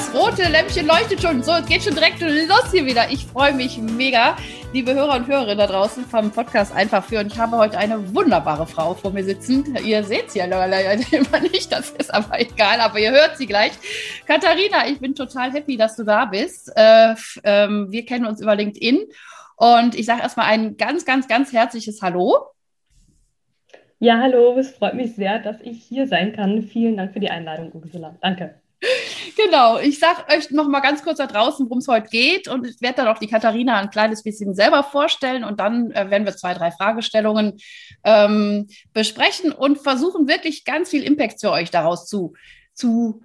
Das rote Lämpchen leuchtet schon. So, es geht schon direkt los hier wieder. Ich freue mich mega, liebe Hörer und Hörerinnen da draußen vom Podcast einfach führen. Ich habe heute eine wunderbare Frau vor mir sitzen. Ihr seht sie ja leider immer nicht, das ist aber egal, aber ihr hört sie gleich. Katharina, ich bin total happy, dass du da bist. Äh, ähm, wir kennen uns über LinkedIn und ich sage erstmal ein ganz, ganz, ganz herzliches Hallo. Ja, hallo, es freut mich sehr, dass ich hier sein kann. Vielen Dank für die Einladung, Ursula. Danke. Genau, ich sage euch noch mal ganz kurz da draußen, worum es heute geht. Und ich werde dann auch die Katharina ein kleines bisschen selber vorstellen. Und dann äh, werden wir zwei, drei Fragestellungen ähm, besprechen und versuchen wirklich ganz viel Impact für euch daraus zu, zu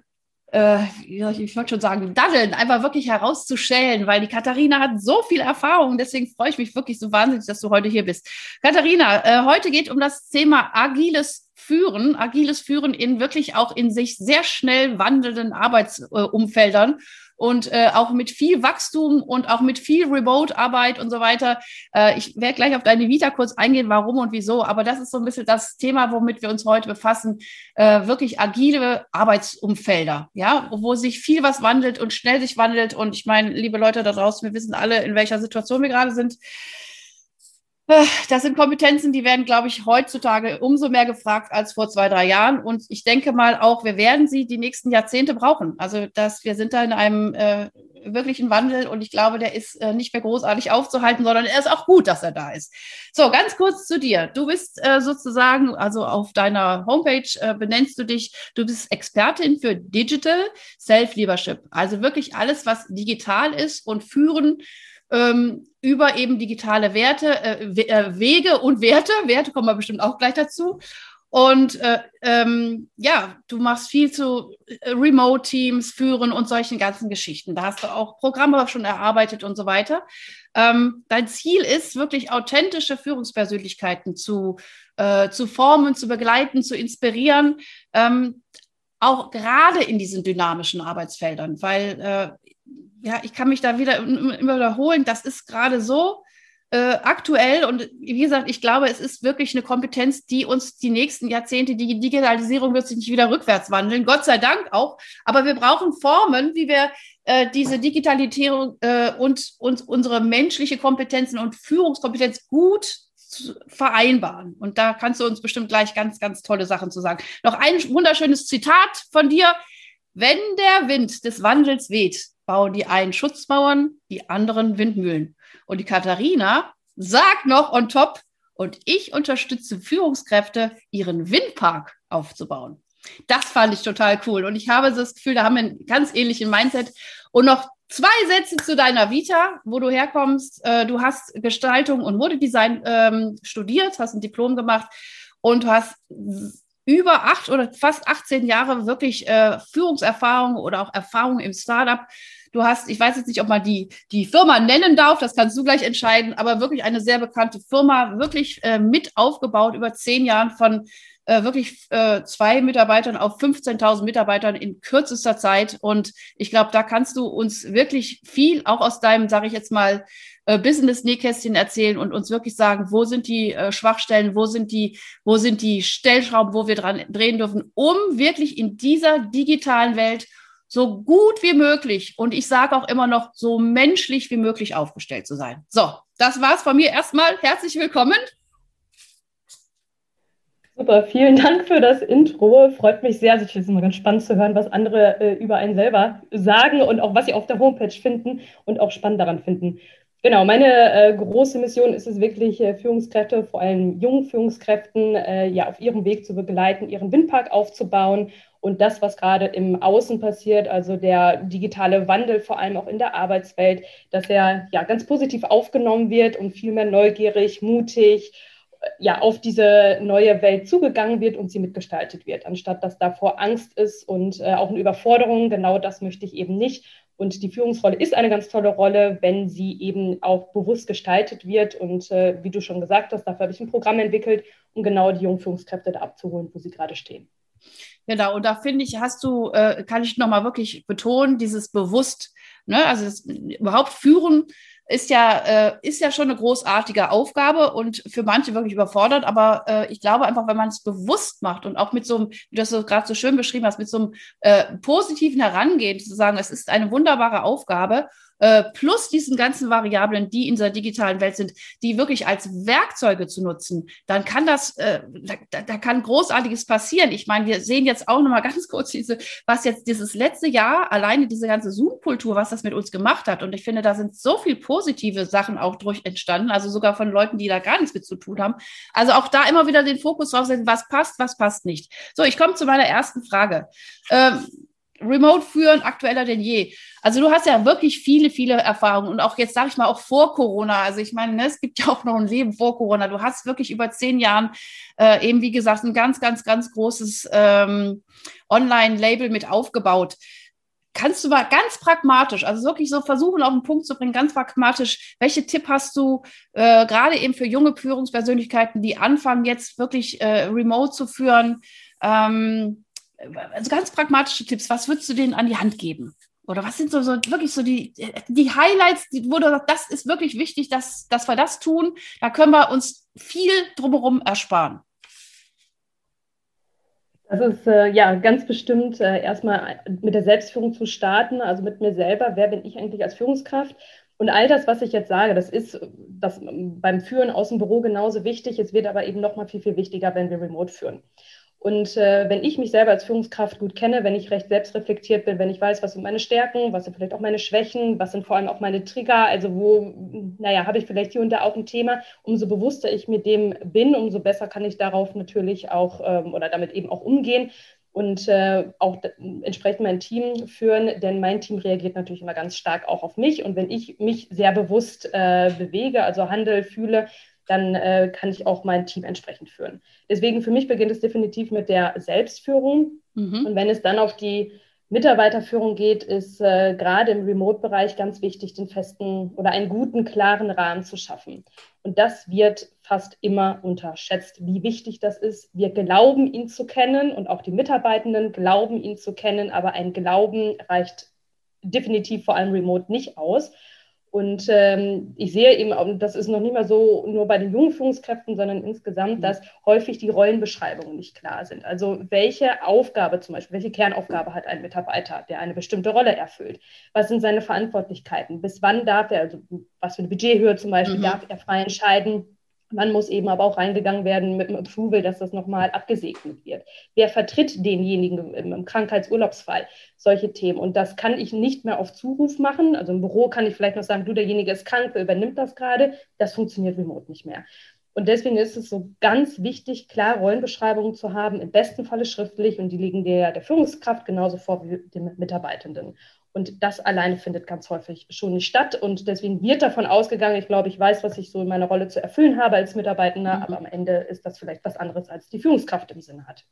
äh, ich wollte schon sagen, daddeln, einfach wirklich herauszustellen, weil die Katharina hat so viel Erfahrung, deswegen freue ich mich wirklich so wahnsinnig, dass du heute hier bist. Katharina, äh, heute geht um das Thema agiles Führen, agiles Führen in wirklich auch in sich sehr schnell wandelnden Arbeitsumfeldern und äh, auch mit viel Wachstum und auch mit viel Remote-Arbeit und so weiter. Äh, ich werde gleich auf deine Vita kurz eingehen, warum und wieso, aber das ist so ein bisschen das Thema, womit wir uns heute befassen. Äh, wirklich agile Arbeitsumfelder, ja, wo sich viel was wandelt und schnell sich wandelt. Und ich meine, liebe Leute da draußen, wir wissen alle, in welcher Situation wir gerade sind. Das sind Kompetenzen, die werden, glaube ich, heutzutage umso mehr gefragt als vor zwei, drei Jahren. Und ich denke mal auch, wir werden sie die nächsten Jahrzehnte brauchen. Also, dass wir sind da in einem äh, wirklichen Wandel und ich glaube, der ist äh, nicht mehr großartig aufzuhalten, sondern er ist auch gut, dass er da ist. So, ganz kurz zu dir. Du bist äh, sozusagen, also auf deiner Homepage äh, benennst du dich, du bist Expertin für Digital Self-Leadership. Also wirklich alles, was digital ist und führen ähm, über eben digitale Werte, äh, äh, Wege und Werte. Werte kommen wir bestimmt auch gleich dazu. Und äh, ähm, ja, du machst viel zu äh, Remote-Teams führen und solchen ganzen Geschichten. Da hast du auch Programme schon erarbeitet und so weiter. Ähm, dein Ziel ist wirklich authentische Führungspersönlichkeiten zu, äh, zu formen, zu begleiten, zu inspirieren. Ähm, auch gerade in diesen dynamischen Arbeitsfeldern, weil äh, ja, ich kann mich da wieder immer wiederholen, das ist gerade so äh, aktuell und wie gesagt, ich glaube, es ist wirklich eine Kompetenz, die uns die nächsten Jahrzehnte, die Digitalisierung wird sich nicht wieder rückwärts wandeln, Gott sei Dank auch, aber wir brauchen Formen, wie wir äh, diese Digitalisierung äh, und, und unsere menschliche Kompetenzen und Führungskompetenz gut vereinbaren. Und da kannst du uns bestimmt gleich ganz, ganz tolle Sachen zu sagen. Noch ein wunderschönes Zitat von dir. Wenn der Wind des Wandels weht, bauen die einen Schutzmauern, die anderen Windmühlen. Und die Katharina sagt noch on top, und ich unterstütze Führungskräfte, ihren Windpark aufzubauen. Das fand ich total cool. Und ich habe das Gefühl, da haben wir ein ganz ähnliches Mindset. Und noch zwei Sätze zu deiner Vita, wo du herkommst. Äh, du hast Gestaltung und Modedesign ähm, studiert, hast ein Diplom gemacht und hast über acht oder fast 18 Jahre wirklich äh, Führungserfahrung oder auch Erfahrung im Startup. Du hast, ich weiß jetzt nicht, ob man die, die Firma nennen darf, das kannst du gleich entscheiden, aber wirklich eine sehr bekannte Firma, wirklich äh, mit aufgebaut über zehn Jahren von äh, wirklich äh, zwei Mitarbeitern auf 15.000 Mitarbeitern in kürzester Zeit. Und ich glaube, da kannst du uns wirklich viel auch aus deinem, sage ich jetzt mal, äh, Business-Nähkästchen erzählen und uns wirklich sagen, wo sind die äh, Schwachstellen, wo sind die, wo sind die Stellschrauben, wo wir dran drehen dürfen, um wirklich in dieser digitalen Welt so gut wie möglich und ich sage auch immer noch so menschlich wie möglich aufgestellt zu sein. So, das war's von mir erstmal. Herzlich willkommen. Super, vielen Dank für das Intro. Freut mich sehr. Also ich finde es immer ganz spannend zu hören, was andere äh, über einen selber sagen und auch was sie auf der Homepage finden und auch spannend daran finden. Genau, meine äh, große Mission ist es wirklich, äh, Führungskräfte, vor allem jungen Führungskräften, äh, ja, auf ihrem Weg zu begleiten, ihren Windpark aufzubauen und das, was gerade im Außen passiert, also der digitale Wandel, vor allem auch in der Arbeitswelt, dass er ja ganz positiv aufgenommen wird und viel mehr neugierig, mutig, ja, auf diese neue Welt zugegangen wird und sie mitgestaltet wird, anstatt dass davor Angst ist und äh, auch eine Überforderung. Genau das möchte ich eben nicht. Und die Führungsrolle ist eine ganz tolle Rolle, wenn sie eben auch bewusst gestaltet wird. Und äh, wie du schon gesagt hast, dafür habe ich ein Programm entwickelt, um genau die jungen Führungskräfte da abzuholen, wo sie gerade stehen. Genau, und da finde ich, hast du, äh, kann ich nochmal wirklich betonen, dieses bewusst, ne, also das, überhaupt führen ist ja, äh, ist ja schon eine großartige Aufgabe und für manche wirklich überfordert. Aber äh, ich glaube einfach, wenn man es bewusst macht und auch mit so einem, wie du das so gerade so schön beschrieben hast, mit so einem äh, positiven Herangehen zu sagen, es ist eine wunderbare Aufgabe äh, plus diesen ganzen Variablen, die in dieser digitalen Welt sind, die wirklich als Werkzeuge zu nutzen, dann kann das, äh, da, da kann Großartiges passieren. Ich meine, wir sehen jetzt auch nochmal ganz kurz diese, was jetzt dieses letzte Jahr, alleine diese ganze Zoom-Kultur, was das mit uns gemacht hat. Und ich finde, da sind so viel positive Sachen auch durch entstanden, also sogar von Leuten, die da gar nichts mit zu tun haben. Also auch da immer wieder den Fokus drauf setzen, was passt, was passt nicht. So, ich komme zu meiner ersten Frage. Ähm, Remote führen aktueller denn je. Also du hast ja wirklich viele, viele Erfahrungen und auch jetzt sage ich mal auch vor Corona. Also ich meine, ne, es gibt ja auch noch ein Leben vor Corona. Du hast wirklich über zehn Jahren äh, eben wie gesagt ein ganz, ganz, ganz großes ähm, Online-Label mit aufgebaut. Kannst du mal ganz pragmatisch, also wirklich so versuchen, auf den Punkt zu bringen, ganz pragmatisch, welche Tipp hast du äh, gerade eben für junge Führungspersönlichkeiten, die anfangen jetzt wirklich äh, remote zu führen? Ähm, also ganz pragmatische Tipps, was würdest du denen an die Hand geben? Oder was sind so, so wirklich so die, die Highlights, die, wo du sagst, das ist wirklich wichtig, dass, dass wir das tun. Da können wir uns viel drumherum ersparen. Das ist äh, ja ganz bestimmt äh, erstmal mit der Selbstführung zu starten, also mit mir selber. Wer bin ich eigentlich als Führungskraft? Und all das, was ich jetzt sage, das ist das beim Führen aus dem Büro genauso wichtig. Es wird aber eben noch mal viel, viel wichtiger, wenn wir remote führen. Und äh, wenn ich mich selber als Führungskraft gut kenne, wenn ich recht selbstreflektiert bin, wenn ich weiß, was sind meine Stärken, was sind vielleicht auch meine Schwächen, was sind vor allem auch meine Trigger, also wo, naja, habe ich vielleicht hier und da auch ein Thema, umso bewusster ich mit dem bin, umso besser kann ich darauf natürlich auch ähm, oder damit eben auch umgehen und äh, auch entsprechend mein Team führen, denn mein Team reagiert natürlich immer ganz stark auch auf mich. Und wenn ich mich sehr bewusst äh, bewege, also handel, fühle, dann äh, kann ich auch mein Team entsprechend führen. Deswegen für mich beginnt es definitiv mit der Selbstführung. Mhm. Und wenn es dann auf die Mitarbeiterführung geht, ist äh, gerade im Remote-Bereich ganz wichtig, den festen oder einen guten, klaren Rahmen zu schaffen. Und das wird fast immer unterschätzt, wie wichtig das ist. Wir glauben, ihn zu kennen und auch die Mitarbeitenden glauben, ihn zu kennen, aber ein Glauben reicht definitiv vor allem remote nicht aus. Und ähm, ich sehe eben, das ist noch nicht mal so nur bei den jungen Führungskräften, sondern insgesamt, mhm. dass häufig die Rollenbeschreibungen nicht klar sind. Also welche Aufgabe zum Beispiel, welche Kernaufgabe hat ein Mitarbeiter, der eine bestimmte Rolle erfüllt? Was sind seine Verantwortlichkeiten? Bis wann darf er, also was für eine Budgethöhe zum Beispiel, mhm. darf er frei entscheiden? Man muss eben aber auch reingegangen werden mit dem Approval, dass das nochmal abgesegnet wird. Wer vertritt denjenigen im Krankheitsurlaubsfall? Solche Themen. Und das kann ich nicht mehr auf Zuruf machen. Also im Büro kann ich vielleicht noch sagen, du, derjenige ist krank, wer übernimmt das gerade? Das funktioniert remote nicht mehr. Und deswegen ist es so ganz wichtig, klar Rollenbeschreibungen zu haben, im besten Falle schriftlich und die liegen der, der Führungskraft genauso vor wie dem Mitarbeitenden. Und das alleine findet ganz häufig schon nicht statt. Und deswegen wird davon ausgegangen, ich glaube, ich weiß, was ich so in meiner Rolle zu erfüllen habe als Mitarbeitender, mhm. aber am Ende ist das vielleicht was anderes, als die Führungskraft im Sinne hat.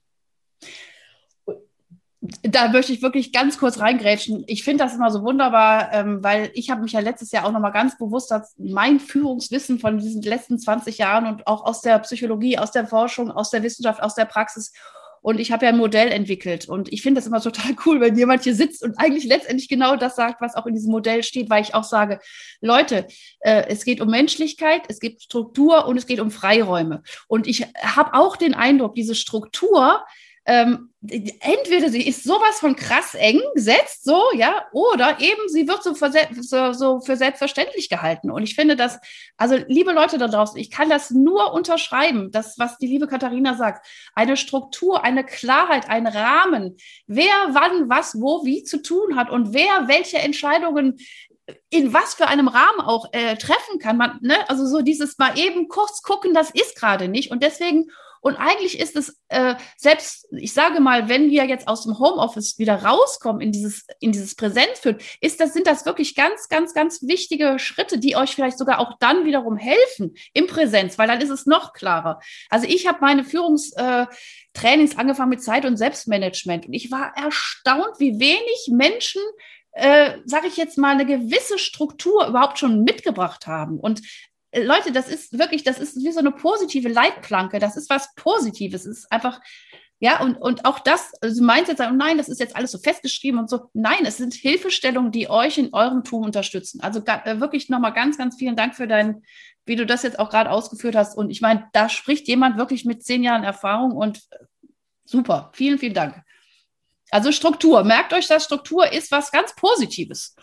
Da möchte ich wirklich ganz kurz reingrätschen. Ich finde das immer so wunderbar, ähm, weil ich habe mich ja letztes Jahr auch nochmal ganz bewusst, dass mein Führungswissen von diesen letzten 20 Jahren und auch aus der Psychologie, aus der Forschung, aus der Wissenschaft, aus der Praxis und ich habe ja ein Modell entwickelt. Und ich finde das immer total cool, wenn jemand hier sitzt und eigentlich letztendlich genau das sagt, was auch in diesem Modell steht, weil ich auch sage, Leute, äh, es geht um Menschlichkeit, es geht Struktur und es geht um Freiräume. Und ich habe auch den Eindruck, diese Struktur, ähm, entweder sie ist sowas von krass eng gesetzt, so, ja, oder eben sie wird so für, so, so für selbstverständlich gehalten. Und ich finde das, also liebe Leute da draußen, ich kann das nur unterschreiben, das, was die liebe Katharina sagt. Eine Struktur, eine Klarheit, ein Rahmen, wer wann, was, wo, wie zu tun hat und wer welche Entscheidungen in was für einem Rahmen auch äh, treffen kann. Man, ne? Also so dieses mal eben kurz gucken, das ist gerade nicht. Und deswegen und eigentlich ist es äh, selbst, ich sage mal, wenn wir jetzt aus dem Homeoffice wieder rauskommen in dieses, in dieses Präsenz führen, ist das, sind das wirklich ganz, ganz, ganz wichtige Schritte, die euch vielleicht sogar auch dann wiederum helfen im Präsenz, weil dann ist es noch klarer. Also ich habe meine Führungstrainings äh, angefangen mit Zeit- und Selbstmanagement und ich war erstaunt, wie wenig Menschen äh, sage ich jetzt mal, eine gewisse Struktur überhaupt schon mitgebracht haben. Und Leute, das ist wirklich, das ist wie so eine positive Leitplanke. Das ist was Positives. Es ist einfach, ja, und, und auch das, also du meinst jetzt, nein, das ist jetzt alles so festgeschrieben und so. Nein, es sind Hilfestellungen, die euch in eurem Tun unterstützen. Also äh, wirklich nochmal ganz, ganz vielen Dank für dein, wie du das jetzt auch gerade ausgeführt hast. Und ich meine, da spricht jemand wirklich mit zehn Jahren Erfahrung und äh, super. Vielen, vielen Dank. Also Struktur. Merkt euch, dass Struktur ist was ganz Positives.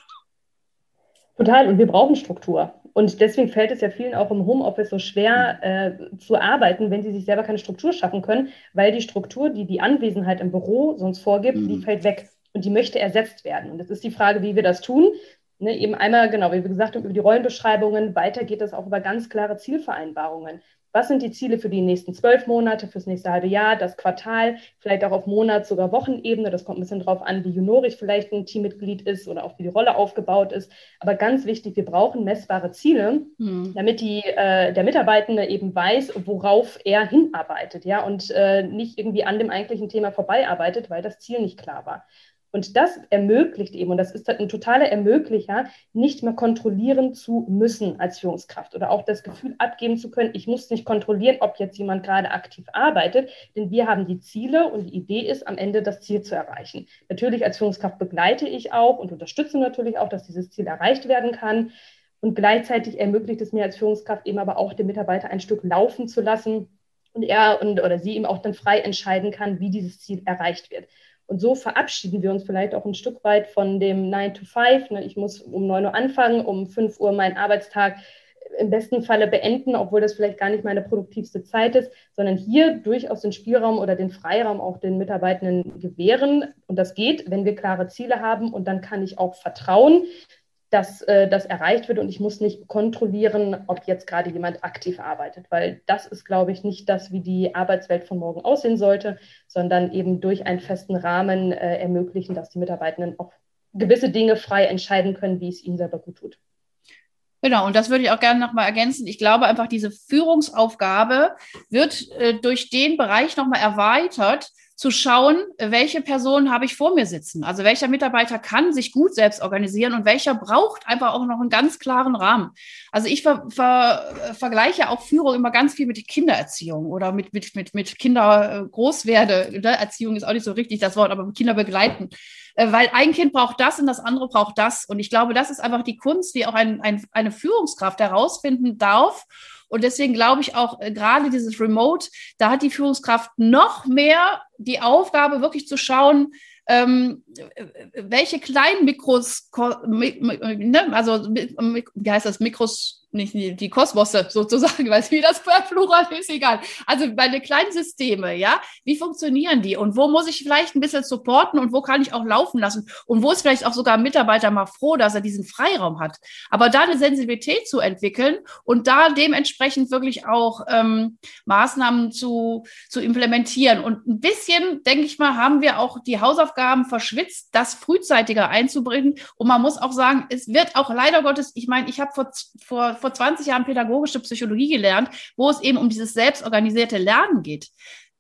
Total. Und wir brauchen Struktur. Und deswegen fällt es ja vielen auch im Homeoffice so schwer äh, zu arbeiten, wenn sie sich selber keine Struktur schaffen können, weil die Struktur, die die Anwesenheit im Büro sonst vorgibt, mhm. die fällt weg und die möchte ersetzt werden. Und das ist die Frage, wie wir das tun. Ne, eben einmal, genau, wie wir gesagt haben, über die Rollenbeschreibungen. Weiter geht das auch über ganz klare Zielvereinbarungen was sind die Ziele für die nächsten zwölf Monate, fürs nächste halbe Jahr, das Quartal, vielleicht auch auf Monats- sogar Wochenebene. Das kommt ein bisschen drauf an, wie juniorig vielleicht ein Teammitglied ist oder auch wie die Rolle aufgebaut ist. Aber ganz wichtig, wir brauchen messbare Ziele, mhm. damit die, äh, der Mitarbeitende eben weiß, worauf er hinarbeitet, ja, und äh, nicht irgendwie an dem eigentlichen Thema vorbeiarbeitet, weil das Ziel nicht klar war. Und das ermöglicht eben, und das ist halt ein totaler Ermöglicher, nicht mehr kontrollieren zu müssen als Führungskraft oder auch das Gefühl abgeben zu können, ich muss nicht kontrollieren, ob jetzt jemand gerade aktiv arbeitet, denn wir haben die Ziele und die Idee ist, am Ende das Ziel zu erreichen. Natürlich als Führungskraft begleite ich auch und unterstütze natürlich auch, dass dieses Ziel erreicht werden kann. Und gleichzeitig ermöglicht es mir als Führungskraft eben aber auch, den Mitarbeiter ein Stück laufen zu lassen und er und, oder sie eben auch dann frei entscheiden kann, wie dieses Ziel erreicht wird. Und so verabschieden wir uns vielleicht auch ein Stück weit von dem 9 to 5. Ne? Ich muss um 9 Uhr anfangen, um 5 Uhr meinen Arbeitstag im besten Falle beenden, obwohl das vielleicht gar nicht meine produktivste Zeit ist, sondern hier durchaus den Spielraum oder den Freiraum auch den Mitarbeitenden gewähren. Und das geht, wenn wir klare Ziele haben. Und dann kann ich auch vertrauen, dass äh, das erreicht wird und ich muss nicht kontrollieren, ob jetzt gerade jemand aktiv arbeitet, weil das ist, glaube ich, nicht das, wie die Arbeitswelt von morgen aussehen sollte, sondern eben durch einen festen Rahmen äh, ermöglichen, dass die Mitarbeitenden auch gewisse Dinge frei entscheiden können, wie es ihnen selber gut tut. Genau, und das würde ich auch gerne nochmal ergänzen. Ich glaube einfach, diese Führungsaufgabe wird äh, durch den Bereich nochmal erweitert, zu schauen, welche Person habe ich vor mir sitzen. Also welcher Mitarbeiter kann sich gut selbst organisieren und welcher braucht einfach auch noch einen ganz klaren Rahmen. Also ich ver, ver, vergleiche auch Führung immer ganz viel mit Kindererziehung oder mit, mit, mit, mit Kindergroßwerde. Ne? Erziehung ist auch nicht so richtig das Wort, aber Kinder begleiten. Äh, weil ein Kind braucht das und das andere braucht das. Und ich glaube, das ist einfach die Kunst, die auch ein, ein, eine Führungskraft herausfinden darf und deswegen glaube ich auch äh, gerade dieses Remote, da hat die Führungskraft noch mehr die Aufgabe, wirklich zu schauen, ähm, welche kleinen Mikros, ne, also wie heißt das, Mikros, nicht die Kosmosse sozusagen, weiß wie das Plural ist, egal. Also meine kleinen Systeme, ja, wie funktionieren die und wo muss ich vielleicht ein bisschen supporten und wo kann ich auch laufen lassen und wo ist vielleicht auch sogar ein Mitarbeiter mal froh, dass er diesen Freiraum hat. Aber da eine Sensibilität zu entwickeln und da dementsprechend wirklich auch ähm, Maßnahmen zu, zu implementieren. Und ein bisschen, denke ich mal, haben wir auch die Hausaufgaben verschwitzt, das frühzeitiger einzubringen. Und man muss auch sagen, es wird auch leider Gottes, ich meine, ich habe vor, vor vor 20 Jahren pädagogische Psychologie gelernt, wo es eben um dieses selbstorganisierte Lernen geht.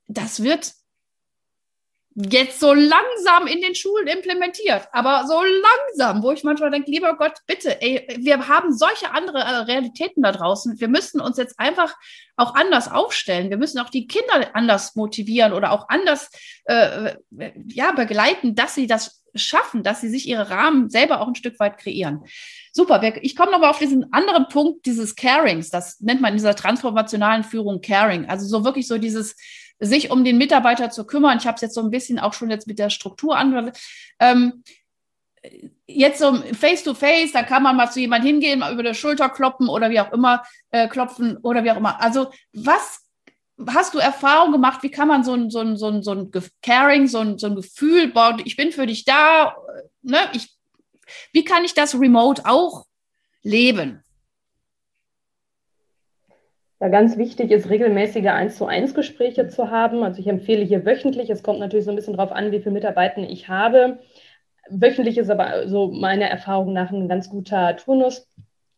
Das wird jetzt so langsam in den Schulen implementiert, aber so langsam, wo ich manchmal denke, lieber Gott, bitte, ey, wir haben solche andere äh, Realitäten da draußen. Wir müssen uns jetzt einfach auch anders aufstellen. Wir müssen auch die Kinder anders motivieren oder auch anders äh, ja, begleiten, dass sie das schaffen, dass sie sich ihre Rahmen selber auch ein Stück weit kreieren. Super. Ich komme nochmal auf diesen anderen Punkt dieses Carings. Das nennt man in dieser transformationalen Führung Caring. Also so wirklich so dieses sich um den Mitarbeiter zu kümmern. Ich habe es jetzt so ein bisschen auch schon jetzt mit der Struktur an. Ähm, jetzt so face to face, da kann man mal zu jemand hingehen, mal über der Schulter kloppen oder wie auch immer äh, klopfen oder wie auch immer. Also was hast du Erfahrung gemacht? Wie kann man so ein, so ein, so ein, so ein Caring, so ein, so ein Gefühl bauen? Ich bin für dich da, ne? Ich Wie kann ich das remote auch leben? Ja, ganz wichtig ist, regelmäßige 1 zu 1 Gespräche zu haben. Also ich empfehle hier wöchentlich. Es kommt natürlich so ein bisschen darauf an, wie viele Mitarbeiter ich habe. Wöchentlich ist aber so meiner Erfahrung nach ein ganz guter Turnus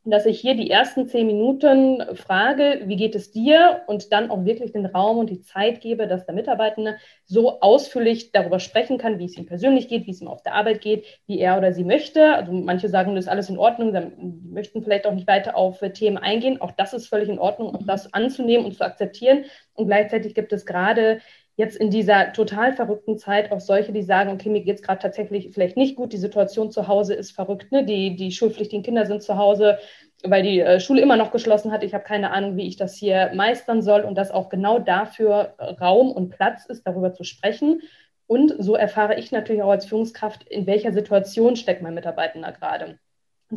dass ich hier die ersten zehn Minuten frage, wie geht es dir? Und dann auch wirklich den Raum und die Zeit gebe, dass der Mitarbeitende so ausführlich darüber sprechen kann, wie es ihm persönlich geht, wie es ihm auf der Arbeit geht, wie er oder sie möchte. Also manche sagen, das ist alles in Ordnung, dann möchten vielleicht auch nicht weiter auf Themen eingehen. Auch das ist völlig in Ordnung, auch das anzunehmen und zu akzeptieren. Und gleichzeitig gibt es gerade jetzt in dieser total verrückten Zeit auch solche, die sagen, okay, mir geht es gerade tatsächlich vielleicht nicht gut, die Situation zu Hause ist verrückt, ne? die, die schulpflichtigen Kinder sind zu Hause, weil die äh, Schule immer noch geschlossen hat. Ich habe keine Ahnung, wie ich das hier meistern soll und dass auch genau dafür Raum und Platz ist, darüber zu sprechen. Und so erfahre ich natürlich auch als Führungskraft, in welcher Situation steckt mein Mitarbeiter gerade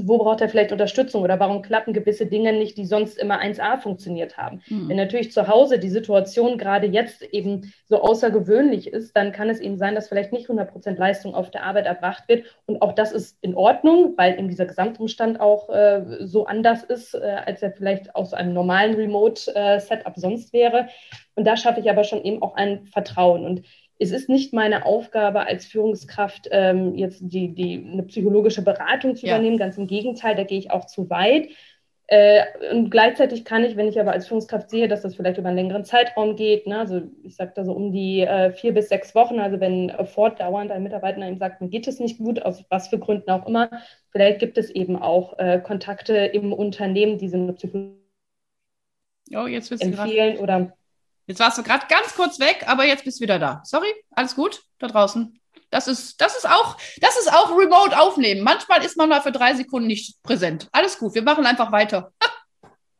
wo braucht er vielleicht Unterstützung oder warum klappen gewisse Dinge nicht, die sonst immer 1a funktioniert haben. Mhm. Wenn natürlich zu Hause die Situation gerade jetzt eben so außergewöhnlich ist, dann kann es eben sein, dass vielleicht nicht 100% Leistung auf der Arbeit erbracht wird. Und auch das ist in Ordnung, weil eben dieser Gesamtumstand auch äh, so anders ist, äh, als er vielleicht aus einem normalen Remote-Setup äh, sonst wäre. Und da schaffe ich aber schon eben auch ein Vertrauen. Und es ist nicht meine Aufgabe als Führungskraft, ähm, jetzt die, die, eine psychologische Beratung zu ja. übernehmen. Ganz im Gegenteil, da gehe ich auch zu weit. Äh, und gleichzeitig kann ich, wenn ich aber als Führungskraft sehe, dass das vielleicht über einen längeren Zeitraum geht, ne, also ich sage da so um die äh, vier bis sechs Wochen, also wenn äh, fortdauernd ein Mitarbeiter einem sagt, mir geht es nicht gut, aus was für Gründen auch immer, vielleicht gibt es eben auch äh, Kontakte im Unternehmen, die so eine Psychologie oh, jetzt empfehlen oder Jetzt warst du gerade ganz kurz weg, aber jetzt bist du wieder da. Sorry, alles gut da draußen. Das ist, das ist auch, das ist auch Remote aufnehmen. Manchmal ist man mal für drei Sekunden nicht präsent. Alles gut, wir machen einfach weiter.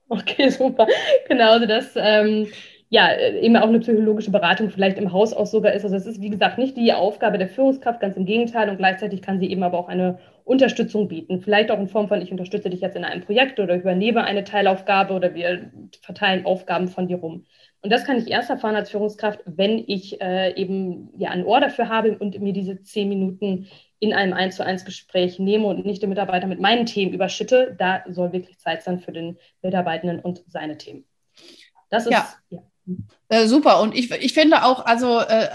okay, super. Genau, also das, ähm, ja, eben auch eine psychologische Beratung vielleicht im Haus auch sogar ist. Also es ist, wie gesagt, nicht die Aufgabe der Führungskraft, ganz im Gegenteil. Und gleichzeitig kann sie eben aber auch eine Unterstützung bieten. Vielleicht auch in Form von, ich unterstütze dich jetzt in einem Projekt oder übernehme eine Teilaufgabe oder wir verteilen Aufgaben von dir rum. Und das kann ich erst erfahren als Führungskraft, wenn ich äh, eben ja ein Ohr dafür habe und mir diese zehn Minuten in einem 1 zu 1 Gespräch nehme und nicht den Mitarbeiter mit meinen Themen überschütte. Da soll wirklich Zeit sein für den Mitarbeitenden und seine Themen. Das ist ja. ja. Äh, super. Und ich, ich finde auch, also äh,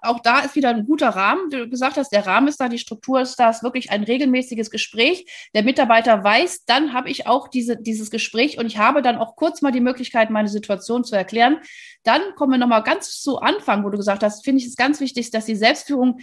auch da ist wieder ein guter Rahmen. Du gesagt hast, der Rahmen ist da, die Struktur ist da, ist wirklich ein regelmäßiges Gespräch. Der Mitarbeiter weiß, dann habe ich auch diese, dieses Gespräch und ich habe dann auch kurz mal die Möglichkeit, meine Situation zu erklären. Dann kommen wir nochmal ganz zu Anfang, wo du gesagt hast, finde ich es ganz wichtig, dass die Selbstführung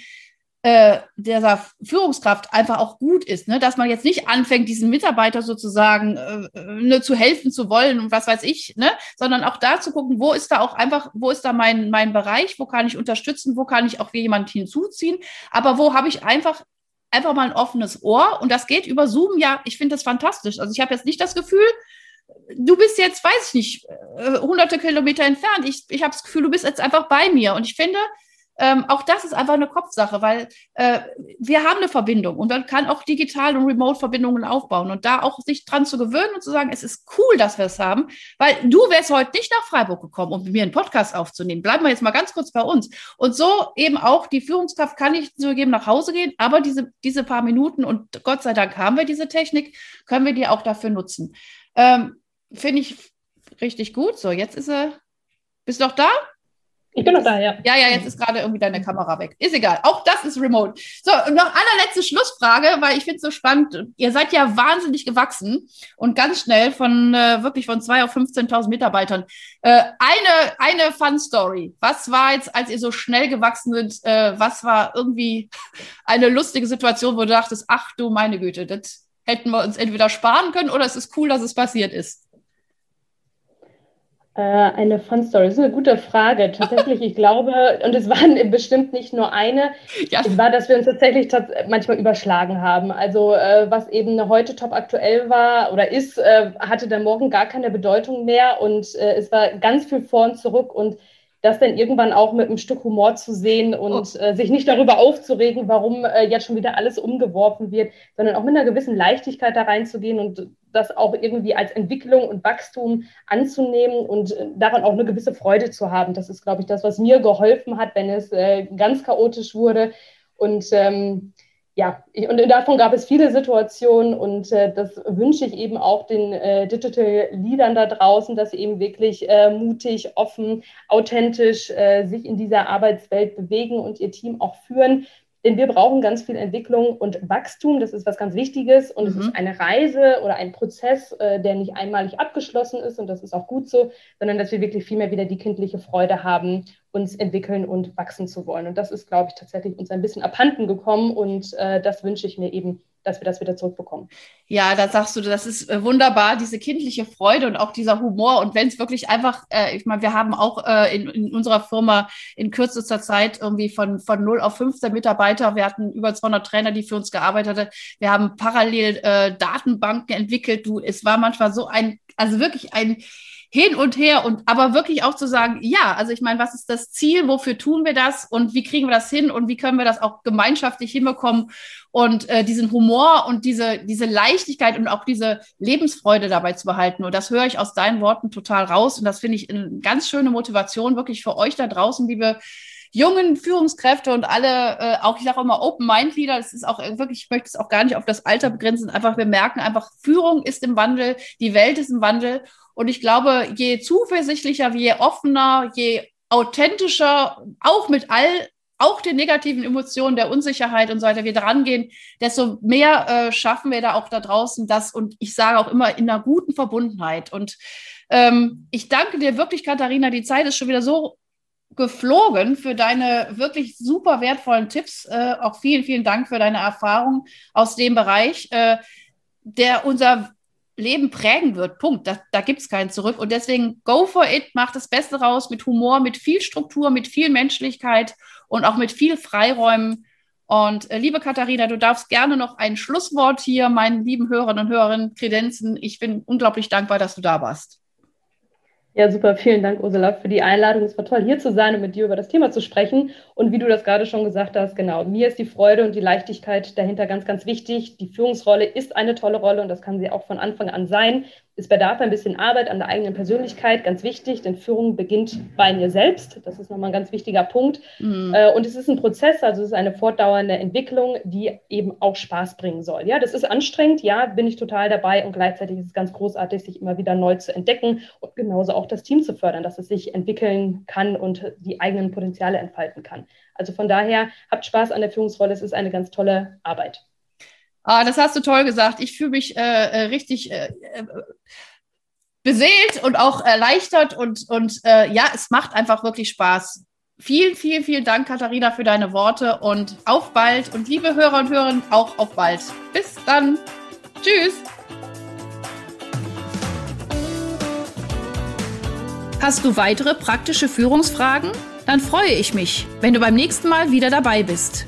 äh, dieser Führungskraft einfach auch gut ist, ne? dass man jetzt nicht anfängt, diesem Mitarbeiter sozusagen äh, ne, zu helfen zu wollen und was weiß ich, ne? sondern auch da zu gucken, wo ist da auch einfach, wo ist da mein, mein Bereich, wo kann ich unterstützen, wo kann ich auch jemand hinzuziehen, aber wo habe ich einfach einfach mal ein offenes Ohr und das geht über Zoom, ja, ich finde das fantastisch. Also ich habe jetzt nicht das Gefühl, du bist jetzt, weiß ich nicht, äh, hunderte Kilometer entfernt. Ich, ich habe das Gefühl, du bist jetzt einfach bei mir. Und ich finde, ähm, auch das ist einfach eine Kopfsache, weil äh, wir haben eine Verbindung und man kann auch digital und Remote-Verbindungen aufbauen und da auch sich dran zu gewöhnen und zu sagen, es ist cool, dass wir es haben, weil du wärst heute nicht nach Freiburg gekommen, um mit mir einen Podcast aufzunehmen. Bleiben wir jetzt mal ganz kurz bei uns. Und so eben auch die Führungskraft kann nicht zugeben nach Hause gehen, aber diese, diese paar Minuten und Gott sei Dank haben wir diese Technik, können wir die auch dafür nutzen. Ähm, Finde ich richtig gut. So, jetzt ist er. Bist du noch da? Ich bin noch da, ja. Ja, ja, jetzt ist gerade irgendwie deine Kamera weg. Ist egal. Auch das ist remote. So, und noch allerletzte Schlussfrage, weil ich finde es so spannend. Ihr seid ja wahnsinnig gewachsen und ganz schnell von äh, wirklich von zwei auf 15.000 Mitarbeitern. Äh, eine, eine Fun Story. Was war jetzt, als ihr so schnell gewachsen sind, äh, was war irgendwie eine lustige Situation, wo du dachtest, ach du meine Güte, das hätten wir uns entweder sparen können oder es ist cool, dass es passiert ist? Äh, eine Fun Story, das ist eine gute Frage. Tatsächlich, ich glaube, und es waren bestimmt nicht nur eine, ja. es war, dass wir uns tatsächlich tats manchmal überschlagen haben. Also äh, was eben heute top aktuell war oder ist, äh, hatte dann morgen gar keine Bedeutung mehr und äh, es war ganz viel vor und zurück und das dann irgendwann auch mit einem Stück Humor zu sehen und oh. äh, sich nicht darüber aufzuregen, warum äh, jetzt schon wieder alles umgeworfen wird, sondern auch mit einer gewissen Leichtigkeit da reinzugehen und das auch irgendwie als Entwicklung und Wachstum anzunehmen und äh, daran auch eine gewisse Freude zu haben. Das ist, glaube ich, das, was mir geholfen hat, wenn es äh, ganz chaotisch wurde. Und ähm, ja, und davon gab es viele Situationen und äh, das wünsche ich eben auch den äh, Digital Leadern da draußen, dass sie eben wirklich äh, mutig, offen, authentisch äh, sich in dieser Arbeitswelt bewegen und ihr Team auch führen. Denn wir brauchen ganz viel Entwicklung und Wachstum. Das ist was ganz Wichtiges. Und mhm. es ist eine Reise oder ein Prozess, äh, der nicht einmalig abgeschlossen ist. Und das ist auch gut so, sondern dass wir wirklich viel mehr wieder die kindliche Freude haben, uns entwickeln und wachsen zu wollen. Und das ist, glaube ich, tatsächlich uns ein bisschen abhanden gekommen. Und äh, das wünsche ich mir eben dass wir das wieder zurückbekommen. Ja, da sagst du, das ist äh, wunderbar, diese kindliche Freude und auch dieser Humor. Und wenn es wirklich einfach, äh, ich meine, wir haben auch äh, in, in, unserer Firma in kürzester Zeit irgendwie von, von 0 auf 15 Mitarbeiter, wir hatten über 200 Trainer, die für uns gearbeitet haben. Wir haben parallel äh, Datenbanken entwickelt. Du, es war manchmal so ein, also wirklich ein hin und her und aber wirklich auch zu sagen, ja, also ich meine, was ist das Ziel, wofür tun wir das? Und wie kriegen wir das hin? Und wie können wir das auch gemeinschaftlich hinbekommen? Und äh, diesen Humor und diese, diese Leichtigkeit und auch diese Lebensfreude dabei zu behalten. Und das höre ich aus deinen Worten total raus. Und das finde ich eine ganz schöne Motivation wirklich für euch da draußen, liebe jungen Führungskräfte und alle, äh, auch ich sage immer Open-Mind-Leader, das ist auch wirklich, ich möchte es auch gar nicht auf das Alter begrenzen, einfach wir merken einfach, Führung ist im Wandel, die Welt ist im Wandel und ich glaube, je zuversichtlicher, je offener, je authentischer, auch mit all auch den negativen Emotionen der Unsicherheit und so weiter wir dran gehen, desto mehr äh, schaffen wir da auch da draußen das und ich sage auch immer in einer guten Verbundenheit. Und ähm, ich danke dir wirklich, Katharina. Die Zeit ist schon wieder so geflogen für deine wirklich super wertvollen Tipps. Äh, auch vielen, vielen Dank für deine Erfahrung aus dem Bereich, äh, der unser Leben prägen wird. Punkt. Da, da gibt es keinen zurück. Und deswegen go for it, mach das Beste raus mit Humor, mit viel Struktur, mit viel Menschlichkeit und auch mit viel Freiräumen. Und äh, liebe Katharina, du darfst gerne noch ein Schlusswort hier meinen lieben Hörern und Hörerinnen kredenzen. Ich bin unglaublich dankbar, dass du da warst. Ja, super. Vielen Dank, Ursula, für die Einladung. Es war toll, hier zu sein und mit dir über das Thema zu sprechen. Und wie du das gerade schon gesagt hast, genau, mir ist die Freude und die Leichtigkeit dahinter ganz, ganz wichtig. Die Führungsrolle ist eine tolle Rolle und das kann sie auch von Anfang an sein. Es bedarf ein bisschen Arbeit an der eigenen Persönlichkeit, ganz wichtig, denn Führung beginnt bei mir selbst. Das ist nochmal ein ganz wichtiger Punkt. Mhm. Äh, und es ist ein Prozess, also es ist eine fortdauernde Entwicklung, die eben auch Spaß bringen soll. Ja, das ist anstrengend, ja, bin ich total dabei und gleichzeitig ist es ganz großartig, sich immer wieder neu zu entdecken und genauso auch das Team zu fördern, dass es sich entwickeln kann und die eigenen Potenziale entfalten kann. Also von daher, habt Spaß an der Führungsrolle, es ist eine ganz tolle Arbeit. Ah, das hast du toll gesagt. Ich fühle mich äh, äh richtig äh, äh, beseelt und auch erleichtert und, und äh, ja, es macht einfach wirklich Spaß. Vielen, vielen, vielen Dank, Katharina, für deine Worte und auf bald. Und liebe Hörer und Hörerinnen, auch auf bald. Bis dann. Tschüss. Hast du weitere praktische Führungsfragen? Dann freue ich mich, wenn du beim nächsten Mal wieder dabei bist.